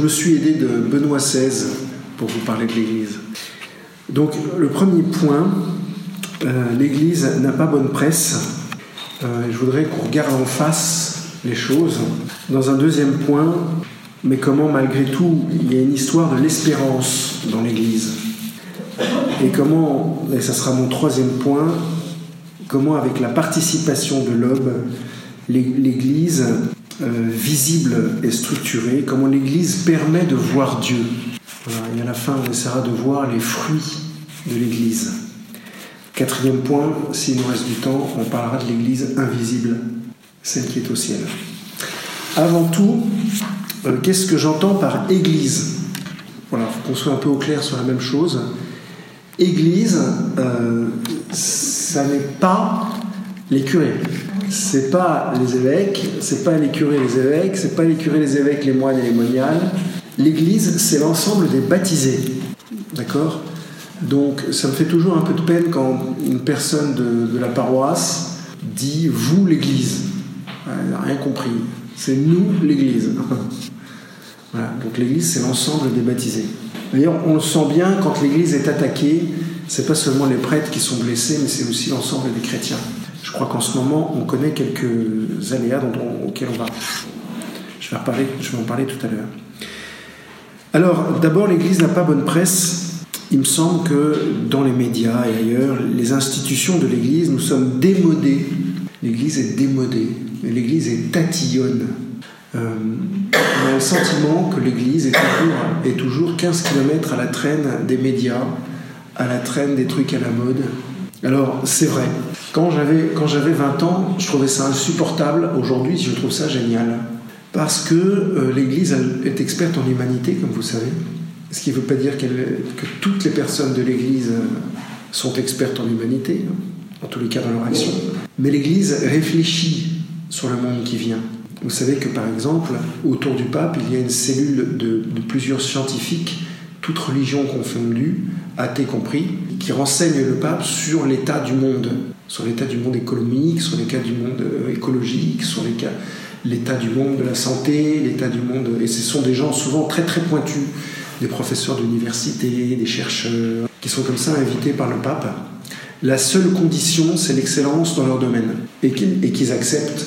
je me suis aidé de Benoît XVI pour vous parler de l'Église. Donc le premier point, euh, l'Église n'a pas bonne presse. Euh, je voudrais qu'on regarde en face les choses. Dans un deuxième point, mais comment malgré tout il y a une histoire de l'espérance dans l'Église. Et comment, et ça sera mon troisième point, comment avec la participation de l'homme, l'Église visible et structurée, comment l'Église permet de voir Dieu. et à la fin, on essaiera de voir les fruits de l'Église. Quatrième point, s'il nous reste du temps, on parlera de l'Église invisible, celle qui est au ciel. Avant tout, euh, qu'est-ce que j'entends par Église? Voilà, il faut qu'on soit un peu au clair sur la même chose. Église, euh, ça n'est pas les curés. C'est pas les évêques, c'est pas les curés les évêques, c'est pas les curés les évêques, les moines et les moniales. L'Église, c'est l'ensemble des baptisés. D'accord? Donc ça me fait toujours un peu de peine quand une personne de, la paroisse dit vous l'Église. Elle n'a rien compris. C'est nous l'Église. voilà. Donc l'Église, c'est l'ensemble des baptisés. D'ailleurs, on le sent bien quand l'Église est attaquée, c'est pas seulement les prêtres qui sont blessés, mais c'est aussi l'ensemble des chrétiens. Je crois qu'en ce moment, on connaît quelques aléas dont auxquels on va. Je vais, reparler, en parler tout à l'heure. Alors, d'abord, l'Église n'a pas bonne presse. Il me semble que dans les médias et ailleurs, les institutions de l'Église, nous sommes démodés. L'Église est démodée. L'Église est tatillonne. Euh, on a le sentiment que l'Église est toujours, est toujours 15 km à la traîne des médias, à la traîne des trucs à la mode. Alors, c'est vrai. Quand j'avais, quand j'avais 20 ans, je trouvais ça insupportable. Aujourd'hui, je trouve ça génial. Parce que euh, l'Église est experte en humanité, comme vous savez. Ce qui ne veut pas dire que toutes les personnes de l'Église euh, sont expertes en humanité, en tous les cas dans leur action. Mais l'Église réfléchit sur le monde qui vient. Vous savez que par exemple, autour du pape, il y a une cellule de, de plusieurs scientifiques, toutes religions confondues, athées compris, qui renseignent le pape sur l'état du monde, sur l'état du monde économique, sur l'état du monde euh, écologique, sur l'état du monde de la santé, l'état du monde. Et ce sont des gens souvent très très pointus, des professeurs d'université, des chercheurs, qui sont comme ça invités par le pape. La seule condition, c'est l'excellence dans leur domaine et qu'ils acceptent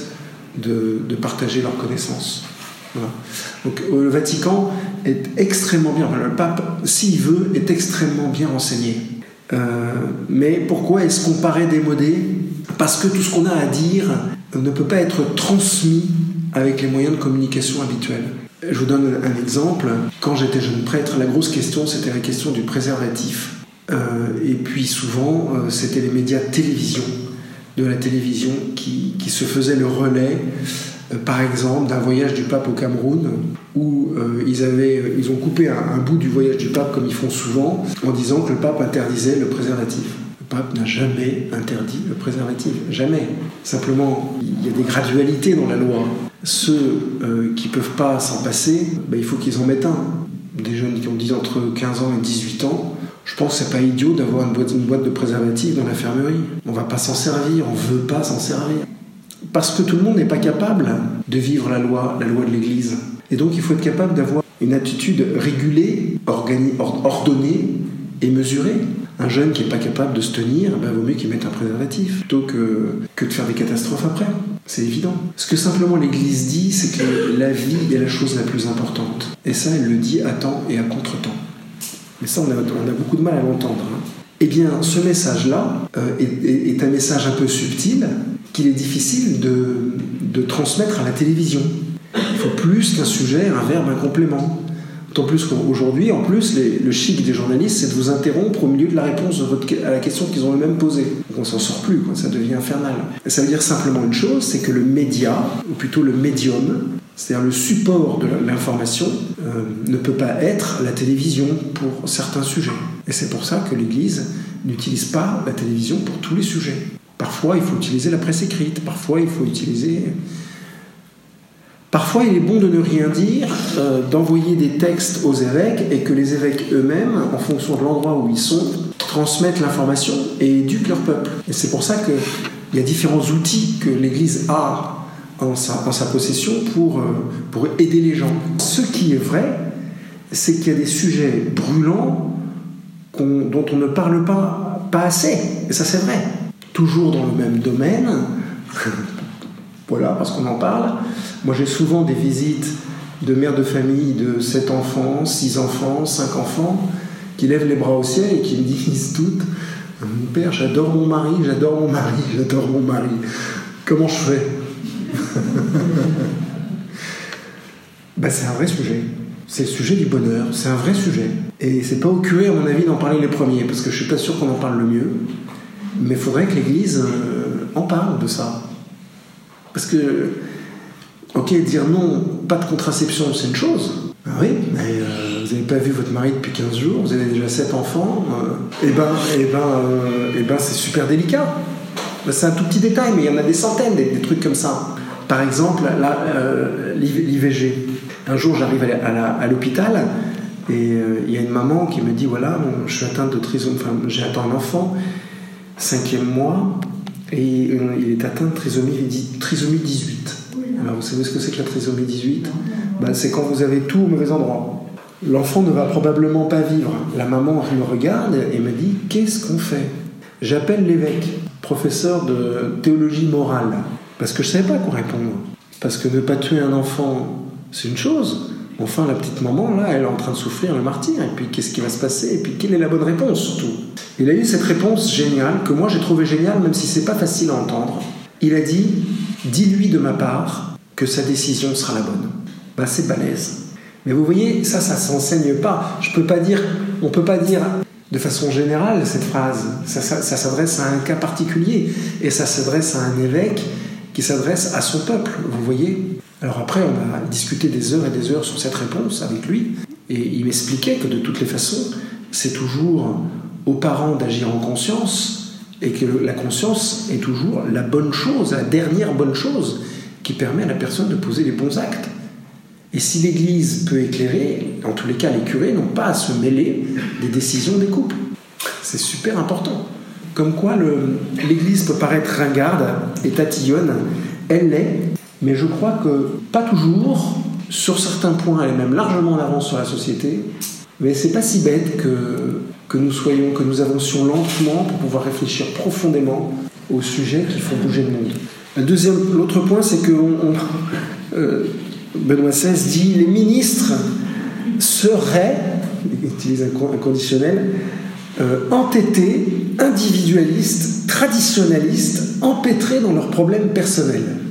de, de partager leurs connaissances. Donc euh, le Vatican est extrêmement bien, le pape, s'il veut, est extrêmement bien renseigné. Euh, mais pourquoi est-ce qu'on paraît démodé? Parce que tout ce qu'on a à dire ne peut pas être transmis avec les moyens de communication habituels. Je vous donne un exemple. Quand j'étais jeune prêtre, la grosse question, c'était la question du préservatif. Euh, et puis souvent, c'était les médias télévision, de la télévision, qui, qui se faisaient le relais euh, par exemple d'un voyage du pape au Cameroun où euh, ils, avaient, euh, ils ont coupé un, bout du voyage du pape comme ils font souvent en disant que le pape interdisait le préservatif. Le pape n'a jamais interdit le préservatif, jamais. Simplement, il y a des gradualités dans la loi. Ceux qui ne peuvent pas s'en passer, ben, il faut qu'ils en mettent un. Des jeunes qui ont 10 entre 15 ans et 18 ans, je pense que c'est pas idiot d'avoir une boîte, une boîte de préservatifs dans l'infirmerie. On va pas s'en servir, on veut pas s'en servir. Parce que tout le monde n'est pas capable de vivre la loi, la loi de l'Église. Et donc il faut être capable d'avoir une attitude régulée, ordonnée et mesurée. Un jeune qui n'est pas capable de se tenir, ben, vaut mieux qu'il mette un préservatif plutôt que, que de faire des catastrophes après. C'est évident. Ce que simplement l'Église dit, c'est que la vie est la chose la plus importante. Et ça, elle le dit à temps et à contre-temps. Mais ça, on a, on a beaucoup de mal à l'entendre. Hein. Eh bien, ce message-là euh, est, un message un peu subtil, qu'il est difficile de, transmettre à la télévision. Il faut plus qu'un sujet, un verbe, un complément. D'autant plus qu'aujourd'hui, en plus, le chic des journalistes, c'est de vous interrompre au milieu de la réponse à la question qu'ils ont eux-mêmes posée. Donc on s'en sort plus, ça devient infernal. ça veut dire simplement une chose, c'est que le média, ou plutôt le médium, c'est-à-dire le support de l'information, euh, ne peut pas être la télévision pour certains sujets. Et c'est pour ça que l'Église n'utilise pas la télévision pour tous les sujets. Parfois, il faut utiliser la presse écrite, parfois, il faut utiliser... Parfois, il est bon de ne rien dire, euh, d'envoyer des textes aux évêques et que les évêques eux-mêmes, en fonction de l'endroit où ils sont, transmettent l'information et éduquent leur peuple. Et c'est pour ça qu'il y a différents outils que l'Église a en sa, possession pour, euh, pour aider les gens. Ce qui est vrai, c'est qu'il y a des sujets brûlants dont on ne parle pas, pas assez. Et ça, c'est vrai. Toujours dans le même domaine. voilà, parce qu'on en parle. Moi, j'ai souvent des visites de mères de famille de 7 enfants, 6 enfants, 5 enfants, qui lèvent les bras au ciel et qui me disent toutes Mon père, j'adore mon mari, j'adore mon mari, j'adore mon mari. Comment je fais? Ben, C'est un vrai sujet. C'est le sujet du bonheur, c'est un vrai sujet. Et c'est pas au curé, à mon avis, d'en parler les premiers, parce que je suis pas sûr qu'on en parle le mieux. Mais il faudrait que l'Église euh, en parle de ça. Parce que, ok, dire non, pas de contraception, c'est une chose. Ah oui, mais euh, vous n'avez pas vu votre mari depuis 15 jours, vous avez déjà 7 enfants, et euh, eh ben, et eh ben, et eh ben c'est super délicat. C'est un tout petit détail, mais il y en a des centaines, des, trucs comme ça. Par exemple, l'IVG. Un jour, j'arrive à l'hôpital et il y a une maman qui me dit voilà, je suis atteinte de trisomie, j'ai atteint un enfant, cinquième mois, et euh, il est atteint de trisomie, trisomie 18. Alors vous savez ce que c'est que la trisomie 18 ben, C'est quand vous avez tout au mauvais endroit. L'enfant ne va probablement pas vivre. La maman me regarde et me dit Qu'est-ce qu'on fait? J'appelle l'évêque, professeur de théologie morale, parce que je ne savais pas quoi répondre. Parce que ne pas tuer un enfant, c'est une chose. Enfin, la petite maman, là, elle est en train de souffrir le martyr. Et puis, qu'est-ce qui va se passer? Et puis, quelle est la bonne réponse, surtout? Il a eu cette réponse géniale, que moi j'ai trouvé géniale, même si c'est pas facile à entendre. Il a dit Dis-lui de ma part que sa décision sera la bonne. Ben, c'est balèze. Mais vous voyez, ça, ça s'enseigne pas. Je peux pas dire, on peut pas dire de façon générale cette phrase. Ça, ça s'adresse à un cas particulier et ça s'adresse à un évêque qui s'adresse à son peuple. Vous voyez? Alors après, on a discuté des heures et des heures sur cette réponse avec lui, et il m'expliquait que de toutes les façons, c'est toujours aux parents d'agir en conscience, et que la conscience est toujours la bonne chose, la dernière bonne chose qui permet à la personne de poser les bons actes. Et si l'Église peut éclairer, en tous les cas les curés n'ont pas à se mêler des décisions des couples. C'est super important. Comme quoi l'Église peut paraître ringarde et tatillonne, elle l'est, mais je crois que pas toujours, sur certains points, elle est même largement en avance sur la société, mais c'est pas si bête que, nous soyons, que nous avancions lentement pour pouvoir réfléchir profondément aux sujets qui font bouger le monde. deuxième, l'autre point, c'est que euh, Benoît XVI dit les ministres seraient, il utilise un, conditionnel, euh, entêtés, individualistes, traditionnalistes, empêtrés dans leurs problèmes personnels.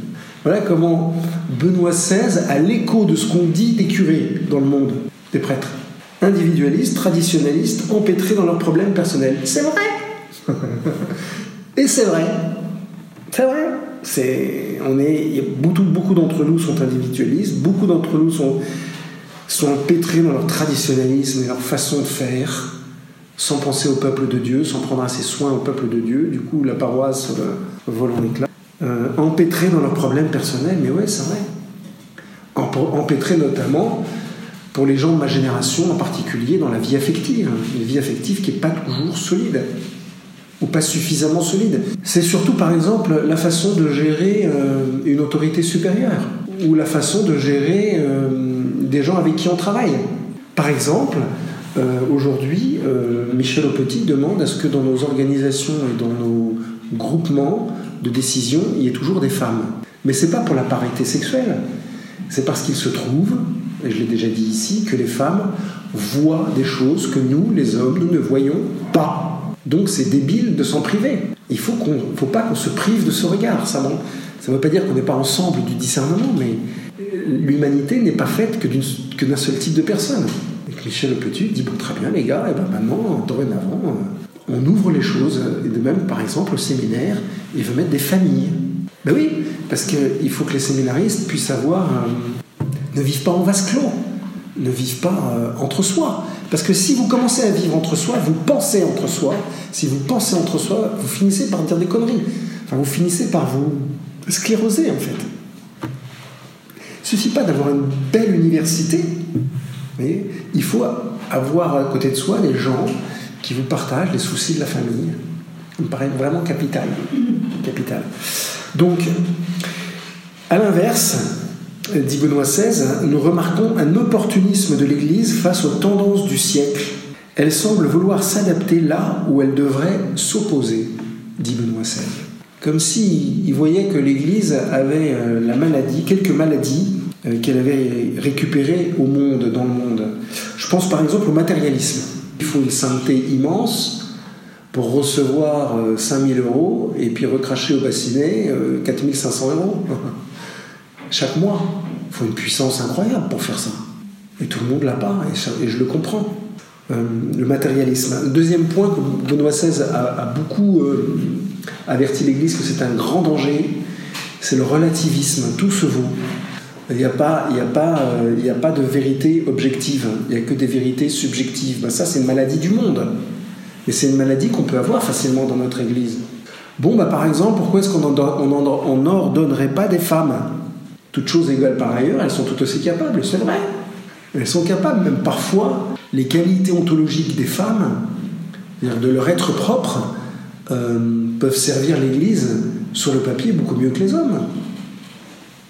Voilà comment Benoît XVI a l'écho de ce qu'on dit des curés dans le monde, des prêtres. Individualistes, traditionnalistes, empêtrés dans leurs problèmes personnels. C'est vrai Et c'est vrai. C'est vrai. C'est, on est, beaucoup, beaucoup d'entre nous sont individualistes, beaucoup d'entre nous sont, sont empêtrés dans leur traditionnalisme et leur façon de faire, sans penser au peuple de Dieu, sans prendre assez soin au peuple de Dieu. Du coup, la paroisse euh, vole en éclats euh, empêtrés dans leurs problèmes personnels, mais ouais, c'est vrai. Empêtrés notamment pour les gens de ma génération en particulier dans la vie affective, une vie affective qui n'est pas toujours solide ou pas suffisamment solide. C'est surtout par exemple la façon de gérer euh, une autorité supérieure ou la façon de gérer euh, des gens avec qui on travaille. Par exemple, aujourd'hui, Michel Aupetit demande à ce que dans nos organisations et dans nos groupements, de décision, il y a toujours des femmes. Mais c'est pas pour la parité sexuelle, c'est parce qu'il se trouve, et je l'ai déjà dit ici, que les femmes voient des choses que nous, les hommes, nous ne voyons pas. Donc c'est débile de s'en priver. Il faut qu'on, faut pas qu'on se prive de ce regard. Ça ne veut pas dire qu'on n'est pas ensemble du discernement, mais l'humanité n'est pas faite que, d'un seul type de personne. Et Michel Petit dit bon très bien les gars, et ben maintenant dorénavant on ouvre les choses. Et de même, par exemple, au séminaire, il veut mettre des familles. Ben oui, parce qu'il faut que les séminaristes puissent avoir. Euh, ne vivent pas en vase clos, ne vivent pas euh, entre soi. Parce que si vous commencez à vivre entre soi, vous pensez entre soi. Si vous pensez entre soi, vous finissez par dire des conneries. Enfin, vous finissez par vous scléroser, en fait. Il suffit pas d'avoir une belle université. Mais il faut avoir à côté de soi des gens qui vous partagent les soucis de la famille. Ça me paraît vraiment capital. capital. Donc, à l'inverse, dit Benoît XVI, nous remarquons un opportunisme de l'Église face aux tendances du siècle. Elle semble vouloir s'adapter là où elle devrait s'opposer, dit Benoît XVI. Comme s'il il voyait que l'Église avait euh, la maladie, quelques maladies euh, qu'elle avait récupérées au monde, dans le monde. Je pense par exemple au matérialisme. Il faut une sainteté immense pour recevoir 5000 euh, euros et puis recracher au bassinet 4500 euros chaque mois. Il faut une puissance incroyable pour faire ça. Et tout le monde l'a pas, et, je le comprends. Euh, le matérialisme. deuxième point que Benoît XVI a, beaucoup euh, averti l'Église que c'est un grand danger, c'est le relativisme. Tout se vaut. Il n'y a, pas, a, euh, a pas de vérité objective, il n'y a que des vérités subjectives. Ben ça, c'est une maladie du monde. Et c'est une maladie qu'on peut avoir facilement dans notre Église. Bon, bah, par exemple, pourquoi est-ce qu'on n'ordonnerait pas des femmes? Toutes choses égales par ailleurs, elles sont tout aussi capables, c'est vrai. Elles sont capables, même parfois, les qualités ontologiques des femmes, de leur être propre, euh, peuvent servir l'Église sur le papier beaucoup mieux que les hommes.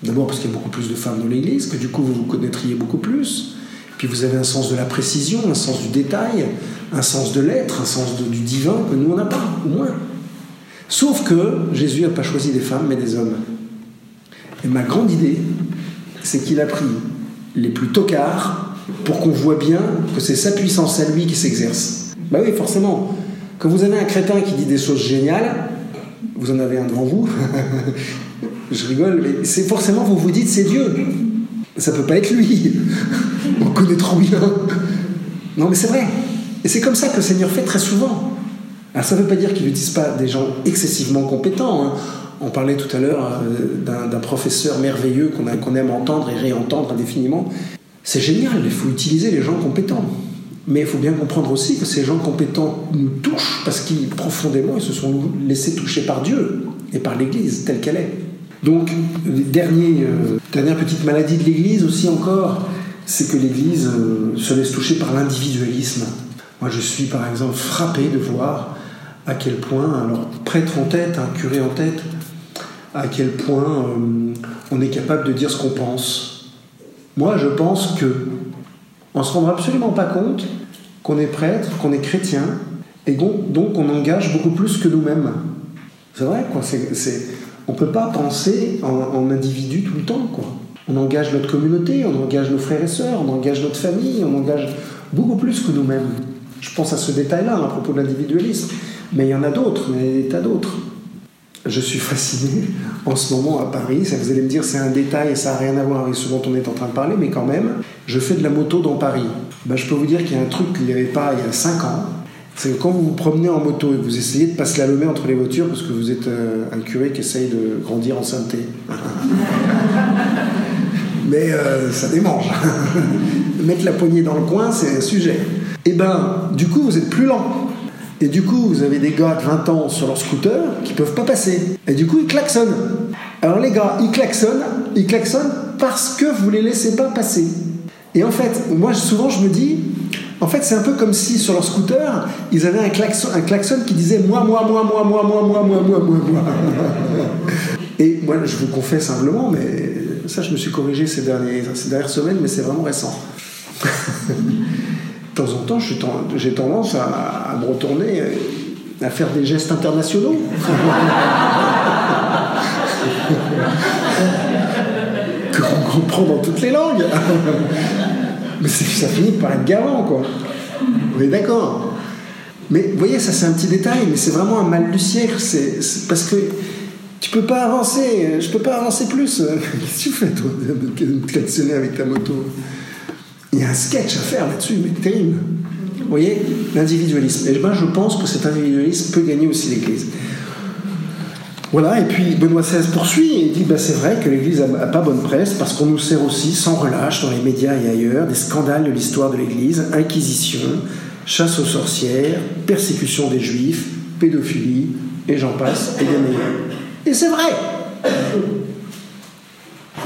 D'abord parce qu'il y a beaucoup plus de femmes dans l'Église, que du coup vous vous connaîtriez beaucoup plus. Puis vous avez un sens de la précision, un sens du détail, un sens de l'être, un sens du divin que nous on n'a pas, au moins. Sauf que Jésus n'a pas choisi des femmes mais des hommes. Et ma grande idée, c'est qu'il a pris les plus tocards pour qu'on voit bien que c'est sa puissance à lui qui s'exerce. Bah oui, forcément. Quand vous avez un crétin qui dit des choses géniales, vous en avez un devant vous, je rigole, mais c'est forcément, vous vous dites, c'est Dieu. Ça peut pas être lui. On connaît trop bien. Non, mais c'est vrai. Et c'est comme ça que le Seigneur fait très souvent. Alors ça ne veut pas dire qu'il n'utilise pas des gens excessivement compétents. Hein. On parlait tout à l'heure euh, d'un professeur merveilleux qu'on aime entendre et réentendre indéfiniment. C'est génial, il faut utiliser les gens compétents. Mais il faut bien comprendre aussi que ces gens compétents nous touchent parce qu'ils profondément ils se sont laissés toucher par Dieu et par l'Église telle qu'elle est. Donc, dernier, euh, dernière petite maladie de l'Église aussi encore, c'est que l'Église euh, se laisse toucher par l'individualisme. Moi, je suis par exemple frappé de voir à quel point, alors prêtre en tête, un curé en tête, à quel point euh, on est capable de dire ce qu'on pense. Moi, je pense que on se rendra absolument pas compte qu'on est prêtre, qu'on est chrétien, et donc, on engage beaucoup plus que nous-mêmes. C'est vrai, quoi. C'est, on peut pas penser en, individu tout le temps, quoi. On engage notre communauté, on engage nos frères et sœurs, on engage notre famille, on engage beaucoup plus que nous-mêmes. Je pense à ce détail-là à propos de l'individualisme. Mais il y en a d'autres, il y a des tas d'autres je suis fasciné en ce moment à Paris. Ça, vous allez me dire, c'est un détail et ça n'a rien à voir avec ce dont on est en train de parler, mais quand même, je fais de la moto dans Paris. Ben, je peux vous dire qu'il y a un truc qu'il n'y avait pas il y a 5 ans. C'est que quand vous vous promenez en moto et que vous essayez de pas se slalomer entre les voitures parce que vous êtes euh, un curé qui essaye de grandir en sainteté. mais euh, ça démange. Mettre la poignée dans le coin, c'est un sujet. Et eh ben, du coup, vous êtes plus lent. Et du coup, vous avez des gars de 20 ans sur leur scooter qui peuvent pas passer. Et du coup, ils klaxonnent. Alors les gars, ils klaxonnent, ils klaxonnent parce que vous les laissez pas passer. Et en fait, moi souvent je me dis, en fait c'est un peu comme si sur leur scooter, ils avaient un klaxon, un klaxon qui disait moi, moi, moi, moi, moi, moi, moi, moi, moi, moi, moi. Et moi, je vous confesse simplement, mais ça je me suis corrigé ces, ces dernières semaines, mais c'est vraiment récent de temps en temps, j'ai tendance à, me retourner, à faire des gestes internationaux. Qu'on comprend dans toutes les langues. Mais ça finit par être gavant, quoi. Vous êtes d'accord Mais vous voyez, ça c'est un petit détail, mais c'est vraiment un mal du siècle. Parce que tu peux pas avancer. Je peux pas avancer plus. Qu'est-ce que tu fais, toi, de klaxonner avec ta moto? Il y a un sketch à faire là-dessus, mais terrible. Vous voyez, l'individualisme. Et ben, je pense que cet individualisme peut gagner aussi l'Église. Voilà, et puis Benoît XVI poursuit et dit bah, c'est vrai que l'Église n'a pas bonne presse parce qu'on nous sert aussi sans relâche dans les médias et ailleurs des scandales de l'histoire de l'Église, inquisition, chasse aux sorcières, persécution des juifs, pédophilie, et j'en passe, et. Et c'est vrai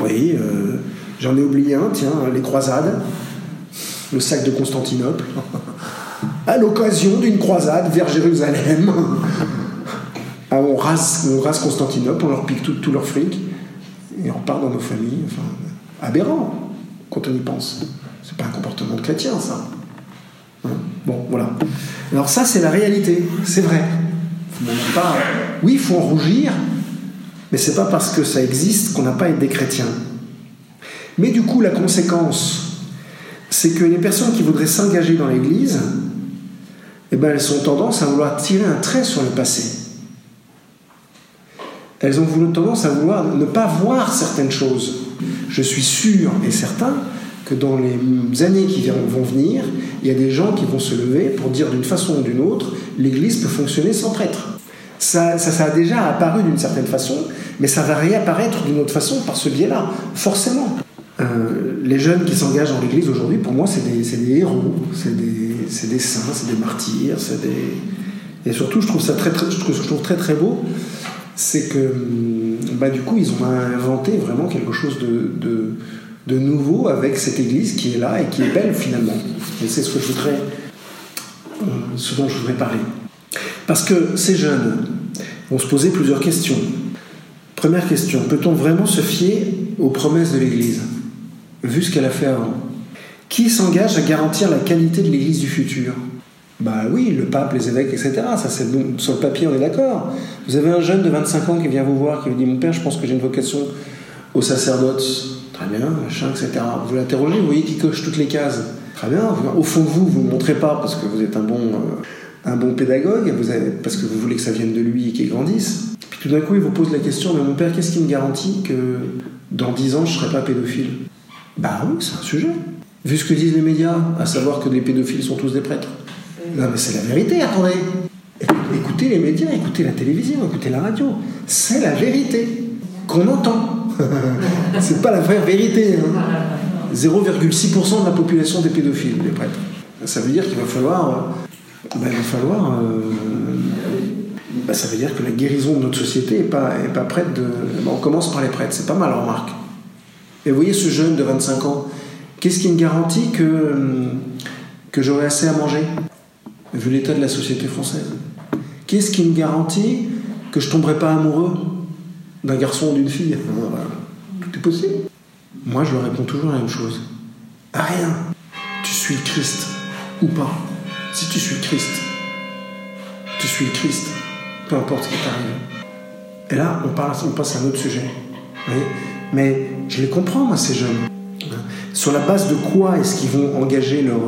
Oui, euh, j'en ai oublié un, tiens, les croisades le sac de Constantinople, à l'occasion d'une croisade vers Jérusalem. Ah, on, rase, Constantinople, on leur pique tout, leur fric, et on repart dans nos familles. Enfin, aberrant quand on y pense. C'est pas un comportement de chrétien, ça. Hein? Bon, voilà. Alors ça, c'est la réalité, c'est vrai. Oui, il faut en rougir, mais c'est pas parce que ça existe qu'on n'a pas à être des chrétiens. Mais du coup, la conséquence, c'est que les personnes qui voudraient s'engager dans l'Église, eh ben, elles ont tendance à vouloir tirer un trait sur le passé. Elles ont tendance à vouloir ne pas voir certaines choses. Je suis sûr et certain que dans les années qui vont venir, il y a des gens qui vont se lever pour dire d'une façon ou d'une autre, l'Église peut fonctionner sans prêtre. Ça, ça, a déjà apparu d'une certaine façon, mais ça va réapparaître d'une autre façon par ce biais-là, forcément. Euh, les jeunes qui s'engagent dans l'Église aujourd'hui, pour moi, c'est des, héros, c'est des, saints, c'est des martyrs, c'est des... Et surtout, je trouve ça très, je trouve très très beau, c'est que bah, du coup, ils ont inventé vraiment quelque chose de, nouveau avec cette Église qui est là et qui est belle finalement. Et c'est ce que je voudrais, euh, ce dont je voudrais parler. Parce que ces jeunes vont se poser plusieurs questions. Première question, peut-on vraiment se fier aux promesses de l'Église, vu ce qu'elle a fait avant? Qui s'engage à garantir la qualité de l'Église du futur? Bah oui, le pape, les évêques, etc. Ça, c'est sur le papier, on est d'accord. Vous avez un jeune de 25 ans qui vient vous voir, qui vous dit Mon père, je pense que j'ai une vocation au sacerdoce. Très bien, machin, etc. Vous l'interrogez, vous voyez qu'il coche toutes les cases. Très bien, au fond vous, vous ne montrez pas parce que vous êtes un bon. Euh, pédagogue, parce que vous voulez que ça vienne de lui et qu'il grandisse. Puis tout d'un coup, il vous pose la question, mais mon père, qu'est-ce qui me garantit que dans dix ans, je ne serai pas pédophile? Bah oui, c'est un sujet. Vu ce que disent les médias, à savoir que les pédophiles sont tous des prêtres. Non mais c'est la vérité, attendez. Écoutez les médias, écoutez la télévision, écoutez la radio. C'est la vérité qu'on entend. c'est pas la vraie vérité. 0,6% hein. de la population des pédophiles, les prêtres. Ça veut dire qu'il va falloir ben, il va falloir. Euh, ben, ça veut dire que la guérison de notre société n'est pas, est pas prête de. Ben, on commence par les prêtres, c'est pas mal, remarque. Et vous voyez ce jeune de 25 ans, qu'est-ce qui me garantit que, que j'aurai assez à manger, vu l'état de la société française Qu'est-ce qui me garantit que je tomberai pas amoureux d'un garçon ou d'une fille? Tout est possible. Moi, je leur réponds toujours la même chose. rien. Tu suis le Christ ou pas. Si tu suis Christ, tu suis le Christ, peu importe ce qui t'arrive. Et là, on, passe à un autre sujet. Mais je les comprends, moi, ces jeunes. Sur la base de quoi est-ce qu'ils vont engager leur,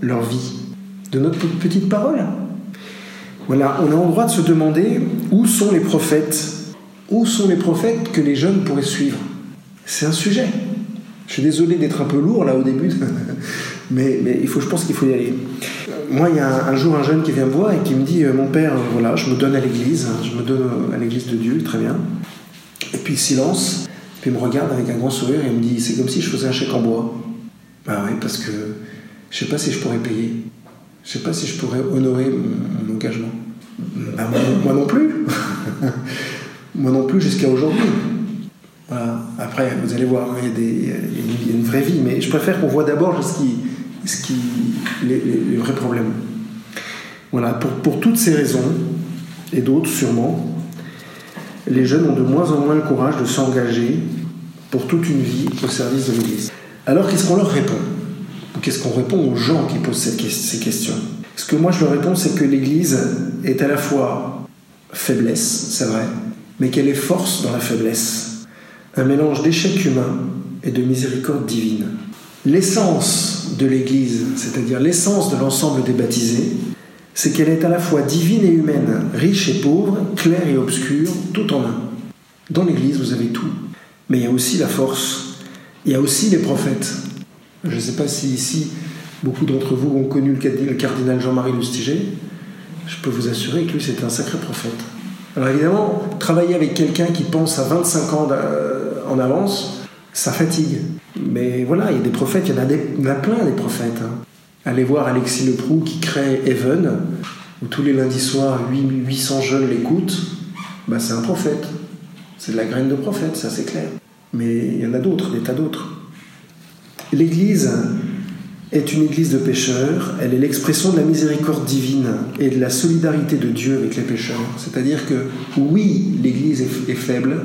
leur vie? De notre petite parole Voilà, on a le droit de se demander où sont les prophètes Où sont les prophètes que les jeunes pourraient suivre? C'est un sujet. Je suis désolé d'être un peu lourd là au début, mais, il faut, je pense qu'il faut y aller. Moi, il y a un, jour un jeune qui vient me voir et qui me dit euh, Mon père, voilà, je me donne à l'église, hein, je me donne à l'église de Dieu, très bien. Et puis silence, puis il me regarde avec un grand sourire et il me dit C'est comme si je faisais un chèque en bois. Bah oui, parce que je sais pas si je pourrais payer. Je sais pas si je pourrais honorer mon, engagement. Bah, moi, non plus. moi non plus jusqu'à aujourd'hui. Voilà. Après, vous allez voir, il y, a des, il y a une vraie vie, mais je préfère qu'on voit d'abord ce qui, ce qui, les, vrais problèmes. Voilà, pour, pour toutes ces raisons, et d'autres sûrement, les jeunes ont de moins en moins le courage de s'engager pour toute une vie au service de l'Église. Alors qu'est-ce qu'on leur répond? Qu'est-ce qu'on répond aux gens qui posent ces questions? Ce que moi je leur réponds, c'est que l'Église est à la fois faiblesse, c'est vrai, mais qu'elle est force dans la faiblesse. Un mélange d'échec humain et de miséricorde divine. L'essence de l'Église, c'est-à-dire l'essence de l'ensemble des baptisés, c'est qu'elle est à la fois divine et humaine, riche et pauvre, claire et obscure, tout en un. Dans l'Église, vous avez tout. Mais il y a aussi la force, il y a aussi les prophètes. Je ne sais pas si ici, beaucoup d'entre vous ont connu le cardinal Jean-Marie Lustiger. Je peux vous assurer que lui, c'était un sacré prophète. Alors évidemment, travailler avec quelqu'un qui pense à 25 ans en avance, ça fatigue. Mais voilà, il y a des prophètes, il y en a, plein des prophètes. Hein. Allez voir Alexis Leproux qui crée Even, où tous les lundis soirs 800 jeunes l'écoutent. Bah, c'est un prophète. C'est de la graine de prophète, ça c'est clair. Mais il y en a d'autres, des tas d'autres. L'Église est une Église de pécheurs, elle est l'expression de la miséricorde divine et de la solidarité de Dieu avec les pécheurs. C'est-à-dire que oui, l'Église est, faible,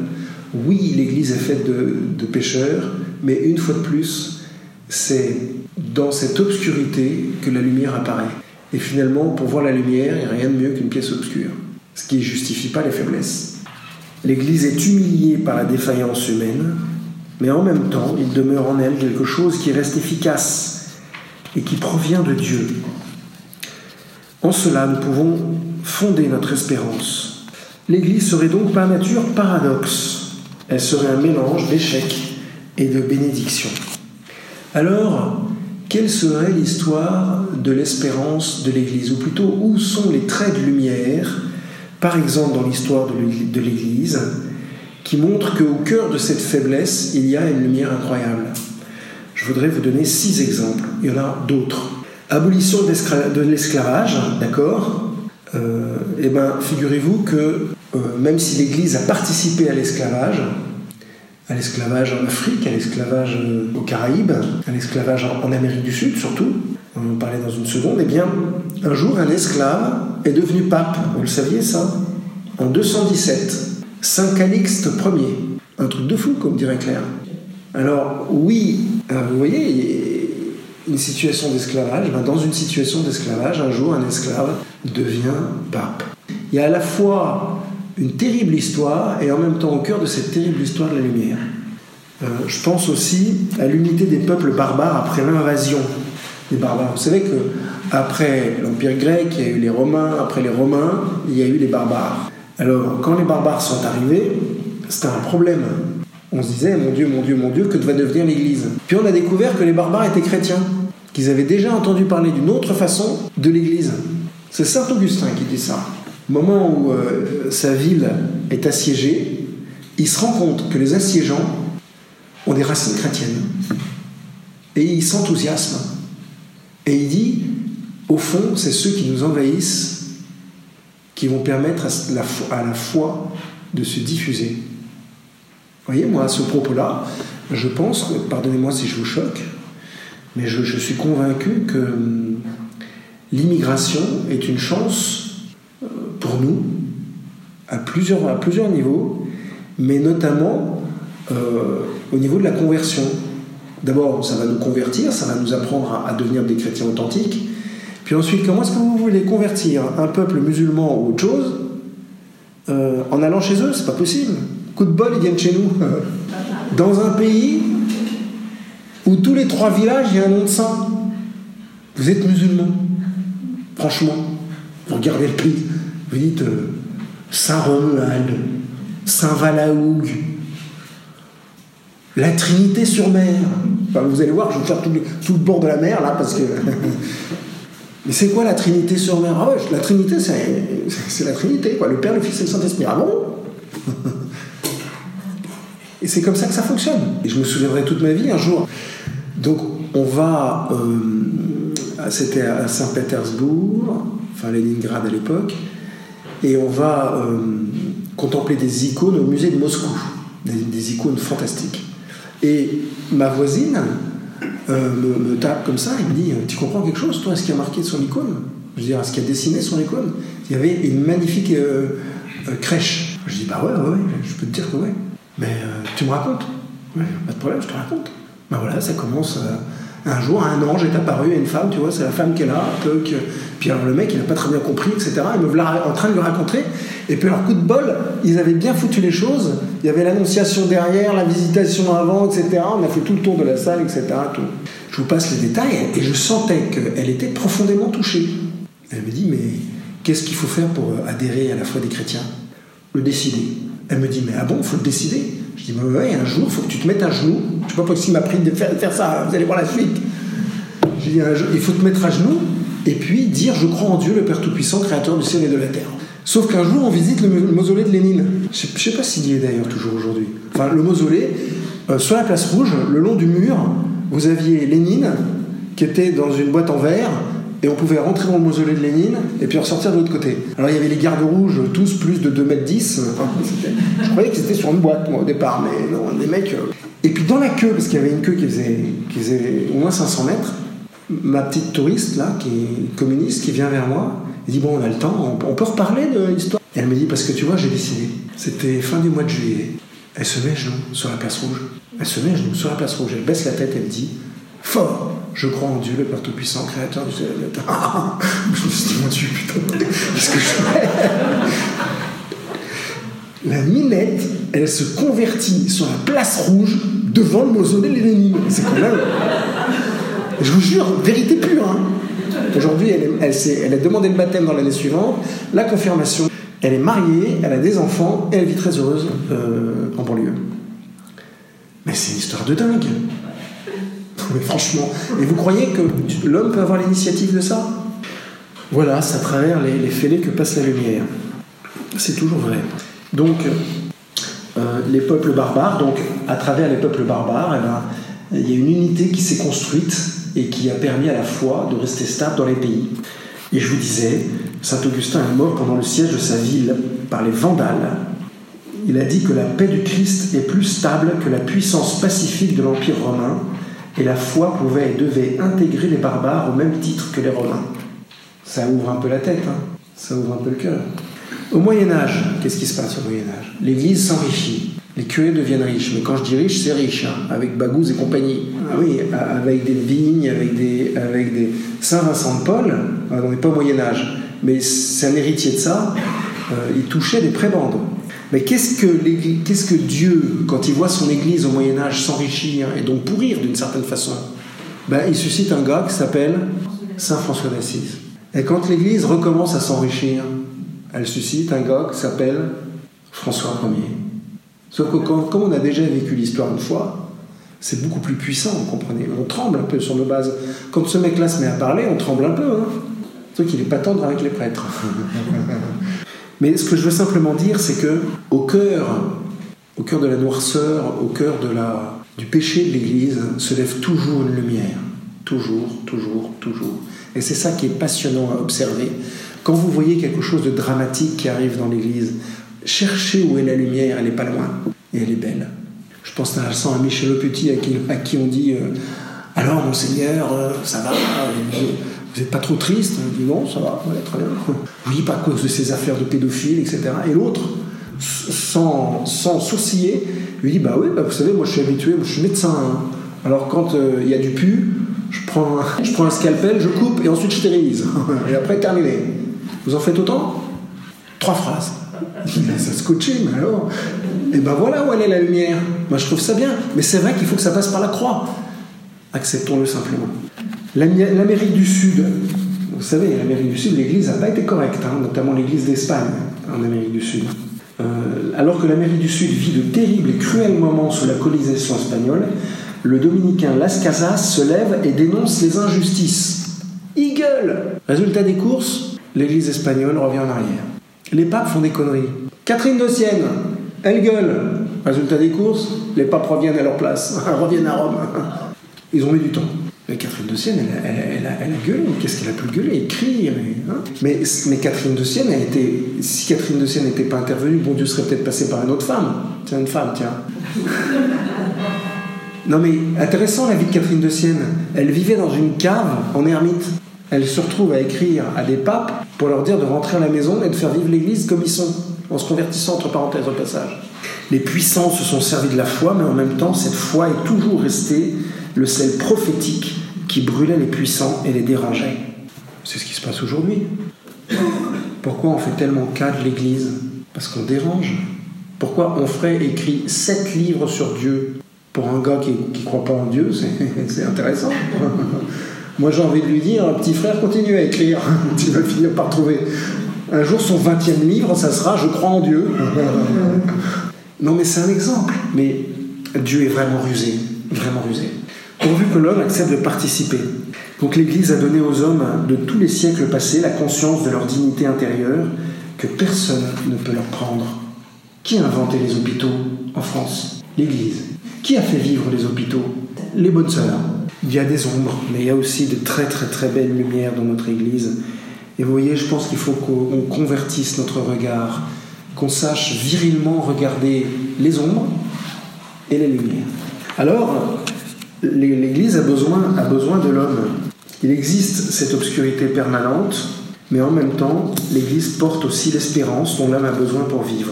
oui, l'Église est faite de, pécheurs, mais une fois de plus, c'est dans cette obscurité que la lumière apparaît. Et finalement, pour voir la lumière, il n'y a rien de mieux qu'une pièce obscure, ce qui ne justifie pas les faiblesses. L'Église est humiliée par la défaillance humaine, mais en même temps, il demeure en elle quelque chose qui reste efficace et qui provient de Dieu. En cela, nous pouvons fonder notre espérance. L'Église serait donc par nature paradoxe. Elle serait un mélange d'échecs et de bénédictions. Alors, quelle serait l'histoire de l'espérance de l'Église? Ou plutôt, où sont les traits de lumière, par exemple dans l'histoire de l'Église, qui montrent qu'au cœur de cette faiblesse, il y a une lumière incroyable Je voudrais vous donner six exemples. Il y en a d'autres. Abolition de l'esclavage, d'accord? Euh, Eh bien, figurez-vous que euh, même si l'Église a participé à l'esclavage, à l'esclavage en Afrique, à l'esclavage euh, aux Caraïbes, à l'esclavage en Amérique du Sud surtout, on en parlait dans une seconde, eh bien, un jour, un esclave est devenu pape. Vous le saviez ça? En 217, Saint Calixte Ier. Un truc de fou, comme dirait Claire. Alors, oui, euh, vous voyez, une situation d'esclavage, ben, dans une situation d'esclavage, un jour, un esclave devient pape. Il y a à la fois une terrible histoire et en même temps au cœur de cette terrible histoire de la lumière. Euh, je pense aussi à l'unité des peuples barbares après l'invasion des barbares. Vous savez que après l'Empire grec, il y a eu les Romains, après les Romains, il y a eu les barbares. Alors quand les barbares sont arrivés, c'était un problème. On se disait, mon Dieu, mon Dieu, mon Dieu, que va devenir l'Église Puis on a découvert que les barbares étaient chrétiens, qu'ils avaient déjà entendu parler d'une autre façon de l'Église. C'est Saint Augustin qui dit ça moment où euh, sa ville est assiégée, il se rend compte que les assiégeants ont des racines chrétiennes. Et il s'enthousiasme. Et il dit, au fond, c'est ceux qui nous envahissent qui vont permettre à la, foi de se diffuser. Vous voyez, moi, à ce propos-là, je pense, pardonnez-moi si je vous choque, mais je, suis convaincu que hum, l'immigration est une chance pour nous, à plusieurs, à plusieurs niveaux, mais notamment euh, au niveau de la conversion. D'abord, ça va nous convertir, ça va nous apprendre à, devenir des chrétiens authentiques. Puis ensuite, comment est-ce que vous voulez convertir un peuple musulman ou autre chose euh, en allant chez eux? C'est pas possible. Coup de bol, ils viennent chez nous. Dans un pays où tous les trois villages, il y a un nom de saint. Vous êtes musulman. Franchement, vous regardez le pays. Vous dites euh, Saint-Romuald, Saint-Valaoug, la Trinité sur mer. vous allez voir, je vais faire tout le, bord de la mer là parce que. Mais c'est quoi la Trinité sur mer la Trinité, c'est la Trinité, quoi. Le Père, le Fils et le Saint-Esprit. Ah bon? Et c'est comme ça que ça fonctionne. Et je me souviendrai toute ma vie un jour. Donc, on va. Euh, C'était à Saint-Pétersbourg, enfin Leningrad à l'époque et on va euh, contempler des icônes au musée de Moscou, des, icônes fantastiques. Et ma voisine euh, me, tape comme ça, il me dit Tu comprends quelque chose, toi, ce qui a marqué son icône Je veux dire, ce qui a dessiné son icône Il y avait une magnifique euh, crèche. Je dis Bah ouais, ouais, je peux te dire que ouais. Mais tu me racontes? Ouais, pas de problème, je te raconte. Ben voilà, ça commence un jour, un ange est apparu à une femme, tu vois, c'est la femme qu'elle a, peu que... puis alors le mec, il n'a pas très bien compris, etc. Il me voilà en train de lui raconter. Et puis alors, coup de bol, ils avaient bien foutu les choses. Il y avait l'annonciation derrière, la visitation avant, etc. On a fait tout le tour de la salle, etc. Tout. Je vous passe les détails, et je sentais qu'elle était profondément touchée. Elle me dit, mais qu'est-ce qu'il faut faire pour adhérer à la foi des chrétiens? Le décider. Elle me dit, mais ah bon, faut le décider? Je dis, ouais, un jour, il faut que tu te mettes à genoux. Je sais pas s'il m'a pris de faire, faire, ça, vous allez voir la suite. Je dis, il faut te mettre à genoux et puis dire, je crois en Dieu, le Père Tout-Puissant, Créateur du ciel et de la terre. Sauf qu'un jour, on visite le mausolée de Lénine. Je ne sais pas s'il y est d'ailleurs toujours aujourd'hui. Enfin, le mausolée, euh, sur la place rouge, le long du mur, vous aviez Lénine qui était dans une boîte en verre et on pouvait rentrer dans mausolée de Lénine et puis ressortir de l'autre côté. Alors il y avait les gardes rouges, tous plus de 2m10. je croyais qu'ils étaient sur une boîte, moi, au départ, mais non, des mecs. Euh. Et puis dans la queue, parce qu'il y avait une queue qui faisait, qui faisait au moins 500 mètres, ma petite touriste, là, qui est communiste, qui vient vers moi, elle dit Bon, on a le temps, on peut reparler de l'histoire. Et elle me dit Parce que tu vois, j'ai décidé. C'était fin du mois de juillet. Elle se met à genoux sur la place rouge. Elle se met à genoux sur la place rouge. Elle baisse la tête, elle dit Fort, je crois en Dieu, le Père Tout-Puissant, Créateur du ciel et de la je me suis dit Mon Dieu, putain, qu'est-ce que je fais? La minette, elle se convertit sur la place rouge devant le mausolée de Lénine. C'est quand même. Je vous jure, vérité pure. Hein. Aujourd'hui, elle, a demandé le baptême dans l'année suivante, la confirmation. Elle est mariée, elle a des enfants et elle vit très heureuse euh, en banlieue. Mais c'est une histoire de dingue. Mais franchement, et vous croyez que l'homme peut avoir l'initiative de ça? Voilà, c'est à travers les, fêlés que passe la lumière. C'est toujours vrai. Donc, euh, les peuples barbares, donc à travers les peuples barbares, eh ben, il y a une unité qui s'est construite et qui a permis à la foi de rester stable dans les pays. Et je vous disais, Saint Augustin est mort pendant le siège de sa ville par les Vandales. Il a dit que la paix du Christ est plus stable que la puissance pacifique de l'Empire romain, et la foi pouvait et devait intégrer les barbares au même titre que les Romains. Ça ouvre un peu la tête, hein ça ouvre un peu le cœur. Au Moyen Âge, qu'est-ce qui se passe au Moyen Âge? L'Église s'enrichit, les curés deviennent riches, mais quand je dis riche, c'est riche, hein, avec Bagouze et compagnie. Ah oui, avec des vignes, avec des, avec des Saint Vincent de Paul. on n'est pas au Moyen Âge, mais c'est un héritier de ça. Euh, il touchait des prébendes. Mais qu'est-ce que, qu'est-ce que Dieu, quand il voit son Église au Moyen Âge s'enrichir et donc pourrir d'une certaine façon, ben, il suscite un gars qui s'appelle Saint François d'Assise. Et quand l'Église recommence à s'enrichir, elle suscite un gars qui s'appelle François Ier. Sauf que quand, comme on a déjà vécu l'histoire une fois, c'est beaucoup plus puissant, vous comprenez On tremble un peu sur nos bases. Quand ce mec-là se met à parler, on tremble un peu. Hein Sauf qu'il n'est pas tendre avec les prêtres. Mais ce que je veux simplement dire, c'est que au cœur, au cœur de la noirceur, au cœur de la, du péché de l'Église, se lève toujours une lumière. Toujours, toujours, toujours. Et c'est ça qui est passionnant à observer. Quand vous voyez quelque chose de dramatique qui arrive dans l'Église, cherchez où est la lumière, elle n'est pas loin, et elle est belle. Je pense à, à Michel Petit, à qui, à qui on dit euh, Alors, monseigneur, euh, ça va Vous n'êtes pas trop triste Il dit Non, ça va, très bien. Oui, pas à cause de ces affaires de pédophiles, etc. Et l'autre, sans, sans sourciller, lui dit Bah oui, bah, vous savez, moi je suis habitué, moi je suis médecin. Hein. Alors, quand euh, il y a du pu, je prends, je prends un scalpel, je coupe et ensuite je stérilise. et après, terminé. Vous en faites autant? Trois phrases. ça se coachait, mais alors Et ben voilà où elle est la lumière. Moi je trouve ça bien, mais c'est vrai qu'il faut que ça passe par la croix. Acceptons-le simplement. L'Amérique du Sud, vous savez, l'Amérique du Sud, l'Église n'a pas été correcte, hein, notamment l'Église d'Espagne en Amérique du Sud. Euh, alors que l'Amérique du Sud vit de terribles et cruels moments sous la colonisation espagnole, le dominicain Las Casas se lève et dénonce les injustices. Eagle Résultat des courses, l'Église espagnole revient en arrière. Les papes font des conneries. Catherine de Sienne, elle gueule. Résultat des courses, les papes reviennent à leur place, reviennent à Rome. Ils ont mis du temps. Mais Catherine de Sienne, elle, a, gueulé. Qu'est-ce qu'elle a pu gueuler Écrire. Hein? Mais, mais, Catherine de Sienne, elle était, si Catherine de Sienne n'était pas intervenue, bon Dieu serait peut-être passé par une autre femme. Tiens, une femme, tiens. non mais intéressant la vie de Catherine de Sienne. Elle vivait dans une cave en ermite. Elle se retrouve à écrire à des papes pour leur dire de rentrer à la maison et de faire vivre l'Église comme ils sont, en se convertissant entre parenthèses au passage. Les puissants se sont servis de la foi, mais en même temps, cette foi est toujours restée le sel prophétique qui brûlait les puissants et les dérangeait. C'est ce qui se passe aujourd'hui. Pourquoi on fait tellement cas de l'Église? Parce qu'on dérange. Pourquoi on ferait écrit sept livres sur Dieu Pour un gars qui ne croit pas en Dieu, c'est intéressant. Moi, j'ai envie de lui dire, petit frère, continue à écrire. tu vas finir par trouver. Un jour, son 20e livre, ça sera Je crois en Dieu. non, mais c'est un exemple. Mais Dieu est vraiment rusé. Vraiment rusé. Pourvu que l'homme accepte de participer. Donc l'Église a donné aux hommes de tous les siècles passés la conscience de leur dignité intérieure que personne ne peut leur prendre. Qui a inventé les hôpitaux en France? L'Église. Qui a fait vivre les hôpitaux? Les bonnes sœurs. Il y a des ombres, mais il y a aussi de très très très belles lumières dans notre Église. Et vous voyez, je pense qu'il faut qu'on convertisse notre regard, qu'on sache virilement regarder les ombres et les lumières. Alors, l'Église a besoin, a besoin de l'homme. Il existe cette obscurité permanente, mais en même temps, l'Église porte aussi l'espérance dont l'homme a besoin pour vivre.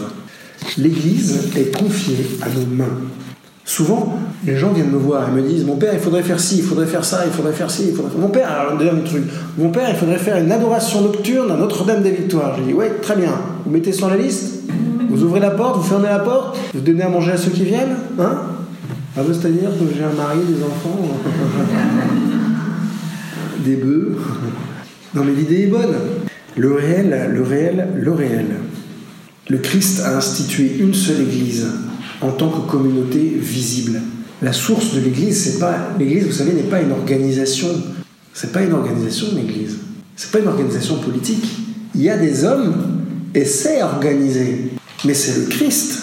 l'Église est confiée à nos mains. Souvent, les gens viennent me voir et me disent Mon père, il faudrait faire ci, il faudrait faire ça, il faudrait faire ci, il faudrait faire... Mon père, alors, truc. Mon père, il faudrait faire une adoration nocturne à Notre-Dame des Victoires. Je dis Ouais, très bien. Vous mettez sur la liste? Vous ouvrez la porte, vous fermez la porte Vous donnez à manger à ceux qui viennent Hein? Ah, bah, c'est-à-dire que j'ai un mari, des enfants, des bœufs. Non, mais l'idée est bonne. Le réel, le réel, le réel. Le Christ a institué une seule Église en tant que communauté visible. La source de l'Église, c'est pas l'Église, vous savez, n'est pas une organisation. C'est pas une organisation, l'Église. C'est pas une organisation politique. Il y a des hommes et c'est organisé, mais c'est le Christ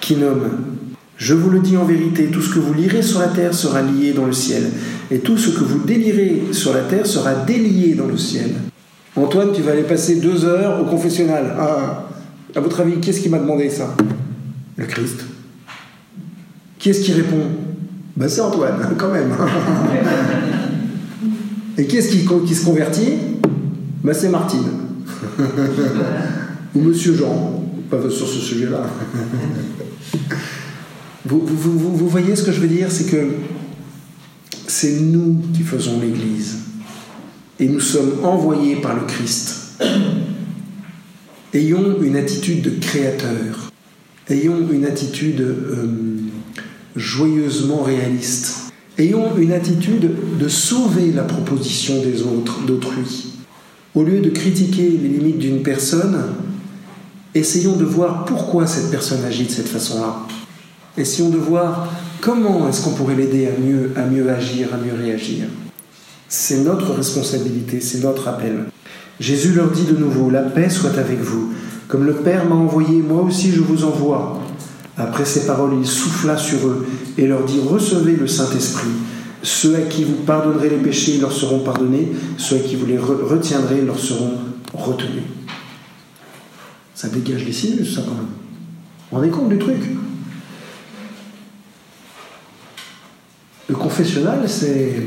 qui nomme. Je vous le dis en vérité, tout ce que vous lirez sur la terre sera lié dans le ciel, et tout ce que vous délirez sur la terre sera délié dans le ciel. Antoine, tu vas aller passer deux heures au confessionnal. Ah, à votre avis, qu'est-ce qui m'a demandé ça? Le Christ. Qui est-ce qui répond? Ben, C'est Antoine, quand même. Et qui est-ce qui, qui, se convertit? Ben, C'est Martine. Ou Monsieur Jean. Pas sur ce sujet-là. vous, voyez ce que je veux dire C'est que c'est nous qui faisons l'Église. Et nous sommes envoyés par le Christ. Ayons une attitude de créateur. Ayons une attitude euh, joyeusement réaliste. Ayons une attitude de sauver la proposition des autres, d'autrui. Au lieu de critiquer les limites d'une personne, essayons de voir pourquoi cette personne agit de cette façon-là. Essayons de voir comment est-ce qu'on pourrait l'aider à mieux, à mieux agir, à mieux réagir? C'est notre responsabilité, c'est notre appel. Jésus leur dit de nouveau, la paix soit avec vous. Comme le Père m'a envoyé, moi aussi je vous envoie. Après ces paroles, il souffla sur eux et leur dit, recevez le Saint-Esprit. Ceux à qui vous pardonnerez les péchés leur seront pardonnés, ceux à qui vous les retiendrez leur seront retenus. Ça dégage les sinus, ça quand même. On est compte du truc Le confessionnal, c'est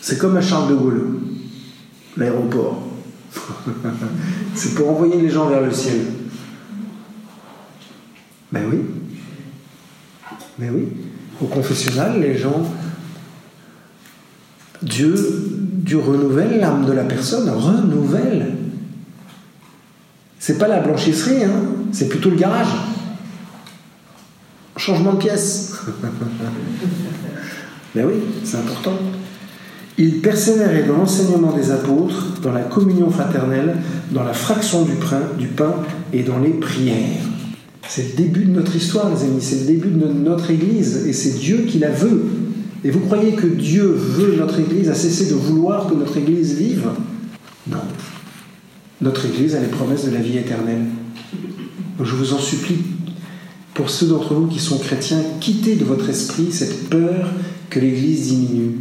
c'est comme à Charles de Gaulle, l'aéroport. c'est pour envoyer les gens vers le ciel. Ben oui. Ben oui. Au confessionnal, les gens. Dieu, Dieu renouvelle l'âme de la personne, renouvelle. C'est pas la blanchisserie, hein, c'est plutôt le garage. Changement de pièce. ben oui, c'est important. Il persévérait dans l'enseignement des apôtres, dans la communion fraternelle, dans la fraction du pain, du pain et dans les prières. C'est le début de notre histoire, les amis, c'est le début de notre Église, et c'est Dieu qui la veut. Et vous croyez que Dieu veut notre Église, a cessé de vouloir que notre Église vive? Non. Notre Église a les promesses de la vie éternelle. Donc je vous en supplie, pour ceux d'entre vous qui sont chrétiens, quittez de votre esprit cette peur que l'Église diminue.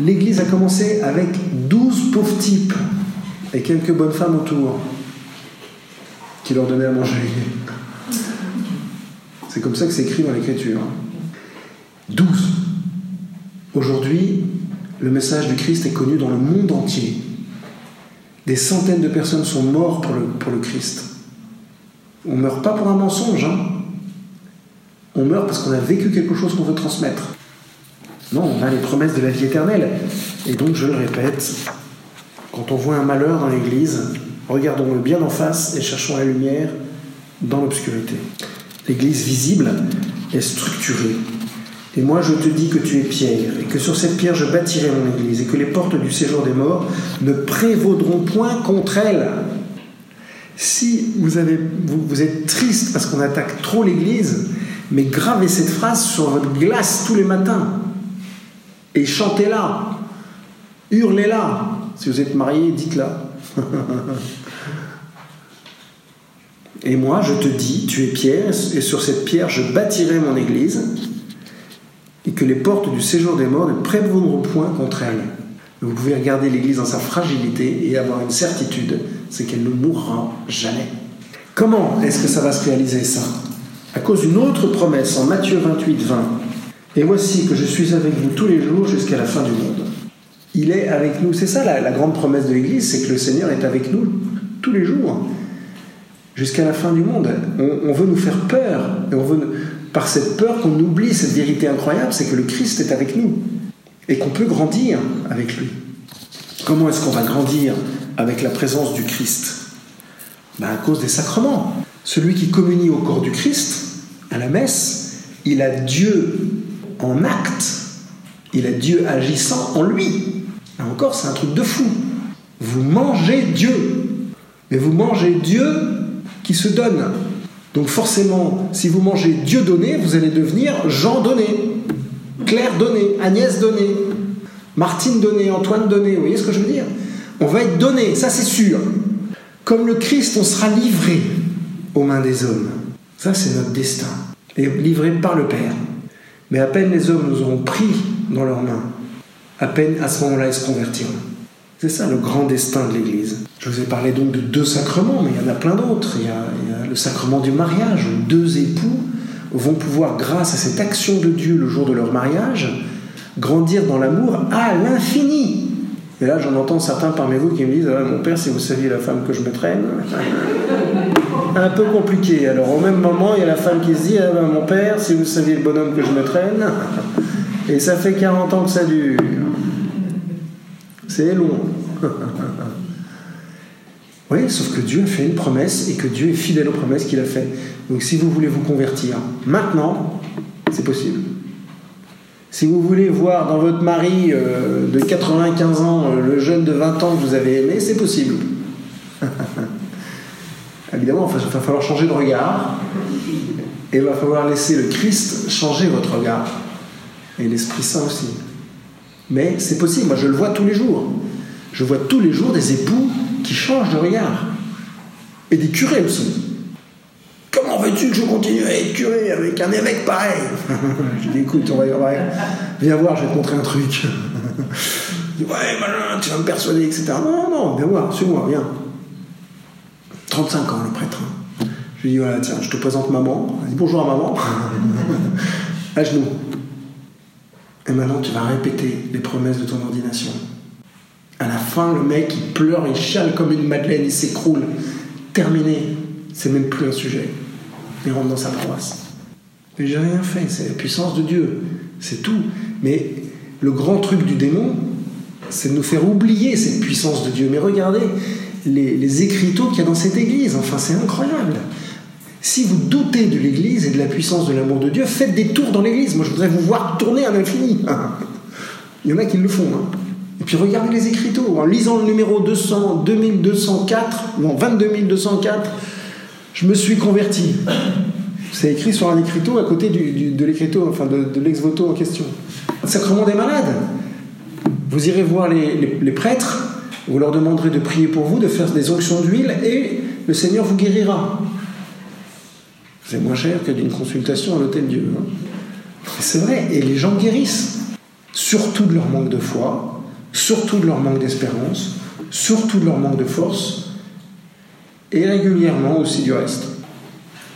L'Église a commencé avec douze pauvres types et quelques bonnes femmes autour qui leur donnaient à manger. C'est comme ça que c'est écrit dans l'Écriture. Douze. Aujourd'hui, le message du Christ est connu dans le monde entier. Des centaines de personnes sont mortes pour le, pour le Christ. On ne meurt pas pour un mensonge. Hein. On meurt parce qu'on a vécu quelque chose qu'on veut transmettre. Non, on a les promesses de la vie éternelle. Et donc, je le répète, quand on voit un malheur dans l'Église, regardons-le bien en face et cherchons la lumière dans l'obscurité. L'Église visible est structurée. Et moi, je te dis que tu es pierre, et que sur cette pierre je bâtirai mon Église, et que les portes du séjour des morts ne prévaudront point contre elle. Si vous, vous êtes triste parce qu'on attaque trop l'Église, mais gravez cette phrase sur votre glace tous les matins. Et chantez-la, hurlez-la. Si vous êtes marié, dites-la. et moi, je te dis, tu es pierre, et sur cette pierre, je bâtirai mon église, et que les portes du séjour des morts ne prévaudront point contre elle. Vous pouvez regarder l'église dans sa fragilité et avoir une certitude, c'est qu'elle ne mourra jamais. Comment est-ce que ça va se réaliser ça? À cause d'une autre promesse en Matthieu 28, 20. Et voici que je suis avec vous tous les jours jusqu'à la fin du monde. Il est avec nous. C'est ça la, grande promesse de l'Église, c'est que le Seigneur est avec nous tous les jours. jusqu'à la fin du monde. On, veut nous faire peur, et on veut, par cette peur qu'on oublie cette vérité incroyable, c'est que le Christ est avec nous, et qu'on peut grandir avec lui. Comment est-ce qu'on va grandir avec la présence du Christ? Ben À cause des sacrements. Celui qui communie au corps du Christ, à la messe, il a Dieu en acte, il a Dieu agissant en lui. Là encore, c'est un truc de fou. Vous mangez Dieu, mais vous mangez Dieu qui se donne. Donc forcément, si vous mangez Dieu donné, vous allez devenir Jean donné, Claire donné, Agnès donné, Martine donné, Antoine donné. Vous voyez ce que je veux dire? On va être donné, ça c'est sûr. Comme le Christ, on sera livré aux mains des hommes. Ça c'est notre destin. Et livré par le Père. Mais à peine les hommes nous auront pris dans leurs mains, à peine à ce moment-là ils se convertiront. C'est ça le grand destin de l'Église. Je vous ai parlé donc de deux sacrements, mais il y en a plein d'autres. Il, y a le sacrement du mariage, où deux époux vont pouvoir, grâce à cette action de Dieu le jour de leur mariage, grandir dans l'amour à l'infini. Et là, j'en entends certains parmi vous qui me disent ah, Mon père, si vous saviez la femme que je me traîne. Un peu compliqué. Alors, au même moment, il y a la femme qui se dit ah, ben, Mon père, si vous saviez le bonhomme que je me traîne. Et ça fait 40 ans que ça dure. C'est long. oui, sauf que Dieu a fait une promesse et que Dieu est fidèle aux promesses qu'il a faites. Donc si vous voulez vous convertir maintenant, c'est possible. Si vous voulez voir dans votre mari euh, de 95 ans euh, le jeune de 20 ans que vous avez aimé, c'est possible. Évidemment, il va falloir changer de regard et il va falloir laisser le Christ changer votre regard et l'Esprit Saint aussi. Mais c'est possible, moi je le vois tous les jours. Je vois tous les jours des époux qui changent de regard. Et des curés aussi. Veux-tu que je continue à être curé avec un évêque pareil Je dis écoute, on va, voir, viens voir, je vais te montrer un truc. dis, ouais, malin, tu vas me persuader, etc. Non, non, viens voir, suis-moi, viens. 35 ans, le prêtre. Je lui dis voilà, tiens, je te présente maman. Elle dit bonjour à maman. à genoux. Et maintenant, tu vas répéter les promesses de ton ordination. À la fin, le mec, il pleure, il chale comme une madeleine, il s'écroule. Terminé. C'est même plus un sujet. Il rentre dans sa paroisse. Mais j'ai rien fait, c'est la puissance de Dieu. C'est tout. Mais le grand truc du démon, c'est de nous faire oublier cette puissance de Dieu. Mais regardez les, les écriteaux qu'il y a dans cette église. Enfin, c'est incroyable. Si vous doutez de l'Église et de la puissance de l'amour de Dieu, faites des tours dans l'Église. Moi, je voudrais vous voir tourner à l'infini. Il y en a qui le font. Hein. Et puis regardez les écriteaux. En lisant le numéro 200, 2204, non, 22204, je me suis converti. C'est écrit sur un écriteau à côté de l'écriteau, enfin de, l'ex-voto en question. Sacrement des malades. Vous irez voir les prêtres, vous leur demanderez de prier pour vous, de faire des onctions d'huile, et le Seigneur vous guérira. C'est moins cher que d'une consultation à l'hôtel Dieu. Hein. C'est vrai, et les gens guérissent, surtout de leur manque de foi, surtout de leur manque d'espérance, surtout de leur manque de force, et régulièrement aussi du reste.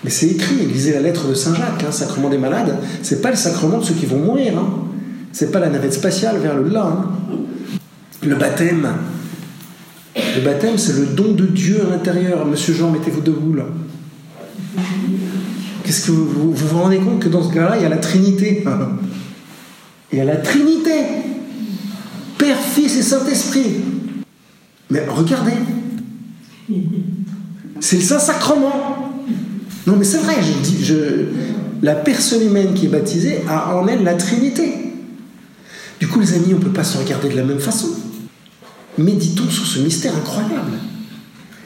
Mais c'est écrit, lisez la lettre de Saint Jacques, hein, sacrement des malades, c'est pas le sacrement de ceux qui vont mourir, hein. c'est pas la navette spatiale vers le là. Hein. Le baptême, le baptême c'est le don de Dieu à l'intérieur. Monsieur Jean, mettez-vous debout là. Qu'est-ce que vous, vous, rendez compte que dans ce cas-là, il y a la Trinité? Il y a la Trinité Père, Fils et Saint-Esprit. Mais regardez, c'est le Saint-Sacrement. Non, mais c'est vrai, la personne humaine qui est baptisée a en elle la Trinité. Du coup, les amis, on ne peut pas se regarder de la même façon. Méditons sur ce mystère incroyable.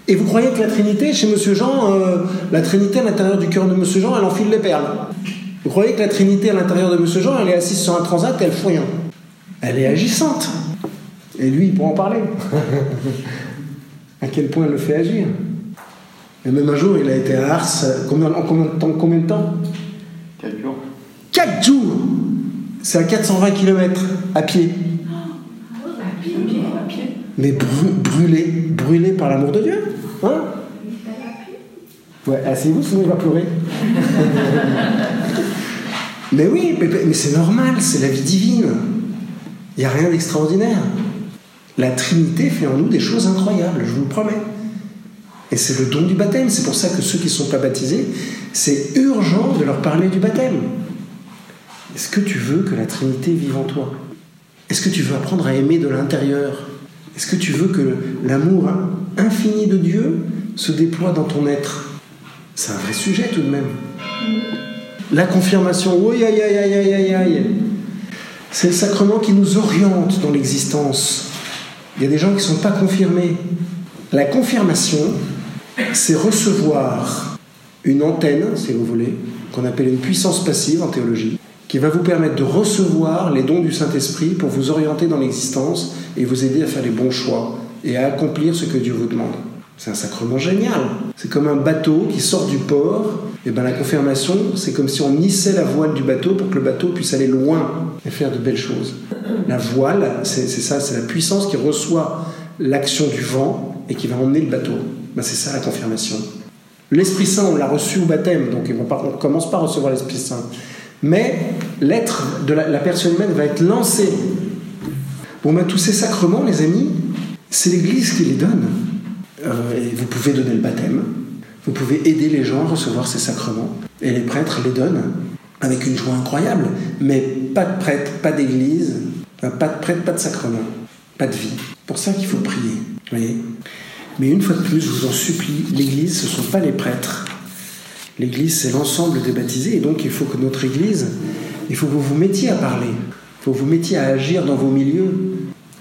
Et vous croyez que la Trinité, chez Monsieur Jean, euh, la Trinité à l'intérieur du cœur de Monsieur Jean, elle enfile les perles Vous croyez que la Trinité à l'intérieur de Monsieur Jean, elle est assise sur un transat elle fout rien Elle est agissante. Et lui, il pourra en parler. à quel point elle le fait agir. Et même un jour, il a été à Ars, combien, en combien de temps, combien de temps 4 jours. 4 jours C'est à 420 km à pied. Mais brûlé, brûlé par l'amour de Dieu. Hein Ouais, asseyez-vous, sinon il va pleurer. mais oui, mais, c'est normal, c'est la vie divine. Il n'y a rien d'extraordinaire. La Trinité fait en nous des choses incroyables, je vous le promets. Et c'est le don du baptême. C'est pour ça que ceux qui ne sont pas baptisés, c'est urgent de leur parler du baptême. Est-ce que tu veux que la Trinité vive en toi? Est-ce que tu veux apprendre à aimer de l'intérieur? Est-ce que tu veux que l'amour infini de Dieu se déploie dans ton être? C'est un vrai sujet tout de même. La confirmation, oui, aïe, aïe, aïe, aïe, aïe. C'est le sacrement qui nous oriente dans l'existence. Il y a des gens qui ne sont pas confirmés. La confirmation, c'est recevoir une antenne, si vous voulez, qu'on appelle une puissance passive en théologie, qui va vous permettre de recevoir les dons du Saint-Esprit pour vous orienter dans l'existence et vous aider à faire les bons choix et à accomplir ce que Dieu vous demande. C'est un sacrement génial. C'est comme un bateau qui sort du port. Et bien la confirmation, c'est comme si on hissait la voile du bateau pour que le bateau puisse aller loin et faire de belles choses. La voile, c'est ça, c'est la puissance qui reçoit l'action du vent et qui va emmener le bateau. Ben, c'est ça la confirmation. L'Esprit Saint, on l'a reçu au baptême, donc on ne commence pas à recevoir l'Esprit Saint. Mais l'être de la, personne humaine va être lancé. Bon, ben, tous ces sacrements, les amis, c'est l'Église qui les donne. Euh, et vous pouvez donner le baptême, vous pouvez aider les gens à recevoir ces sacrements, et les prêtres les donnent avec une joie incroyable. Mais pas de prêtre, pas d'église, pas de prêtre, pas de sacrement, pas de vie. Pour ça qu'il faut prier. Voyez Mais une fois de plus, je vous en supplie, l'église, ce ne sont pas les prêtres. L'église, c'est l'ensemble des baptisés, et donc il faut que notre église, il faut que vous vous mettiez à parler, il faut que vous mettiez à agir dans vos milieux,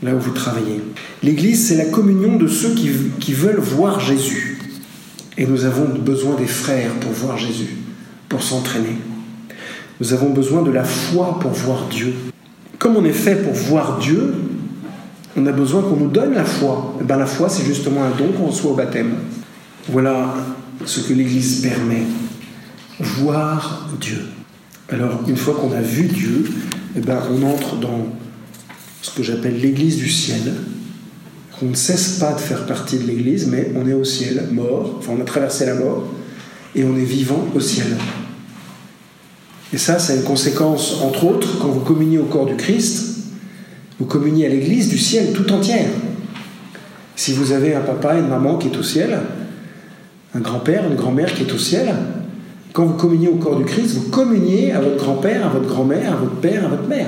là où vous travaillez. L'Église, c'est la communion de ceux qui, qui, veulent voir Jésus. Et nous avons besoin des frères pour voir Jésus, pour s'entraîner. Nous avons besoin de la foi pour voir Dieu. Comme on est fait pour voir Dieu, on a besoin qu'on nous donne la foi. Et eh bien, la foi, c'est justement un don qu'on reçoit au baptême. Voilà ce que l'Église permet. Voir Dieu. Alors, une fois qu'on a vu Dieu, eh ben, on entre dans ce que j'appelle l'Église du ciel. On ne cesse pas de faire partie de l'Église, mais on est au ciel, mort, enfin on a traversé la mort, et on est vivant au ciel. Et ça, ça a une conséquence, entre autres, quand vous communiez au corps du Christ, vous communiez à l'Église du ciel tout entière. Si vous avez un papa et une maman qui est au ciel, un grand-père, une grand-mère qui est au ciel, quand vous communiez au corps du Christ, vous communiez à votre grand-père, à votre grand-mère, à votre père, à votre mère.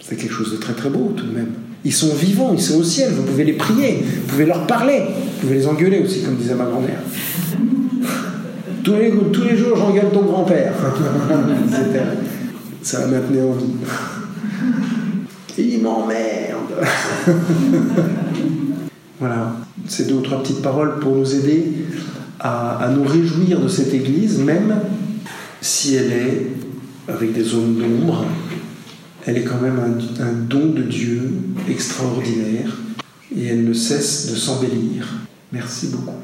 C'est quelque chose de très très beau tout de même. Ils sont vivants, ils sont au ciel, vous pouvez les prier, vous pouvez leur parler, vous pouvez les engueuler aussi, comme disait ma grand-mère. Tous les, tous les jours, j'engueule ton grand-père. Ça va maintenir en vie. Il m'emmerde. voilà, c'est deux ou trois petites paroles pour nous aider à, à nous réjouir de cette Église, même si elle est avec des zones d'ombre, elle est quand même un, un don de Dieu extraordinaire et elle ne cesse de s'embellir. Merci beaucoup.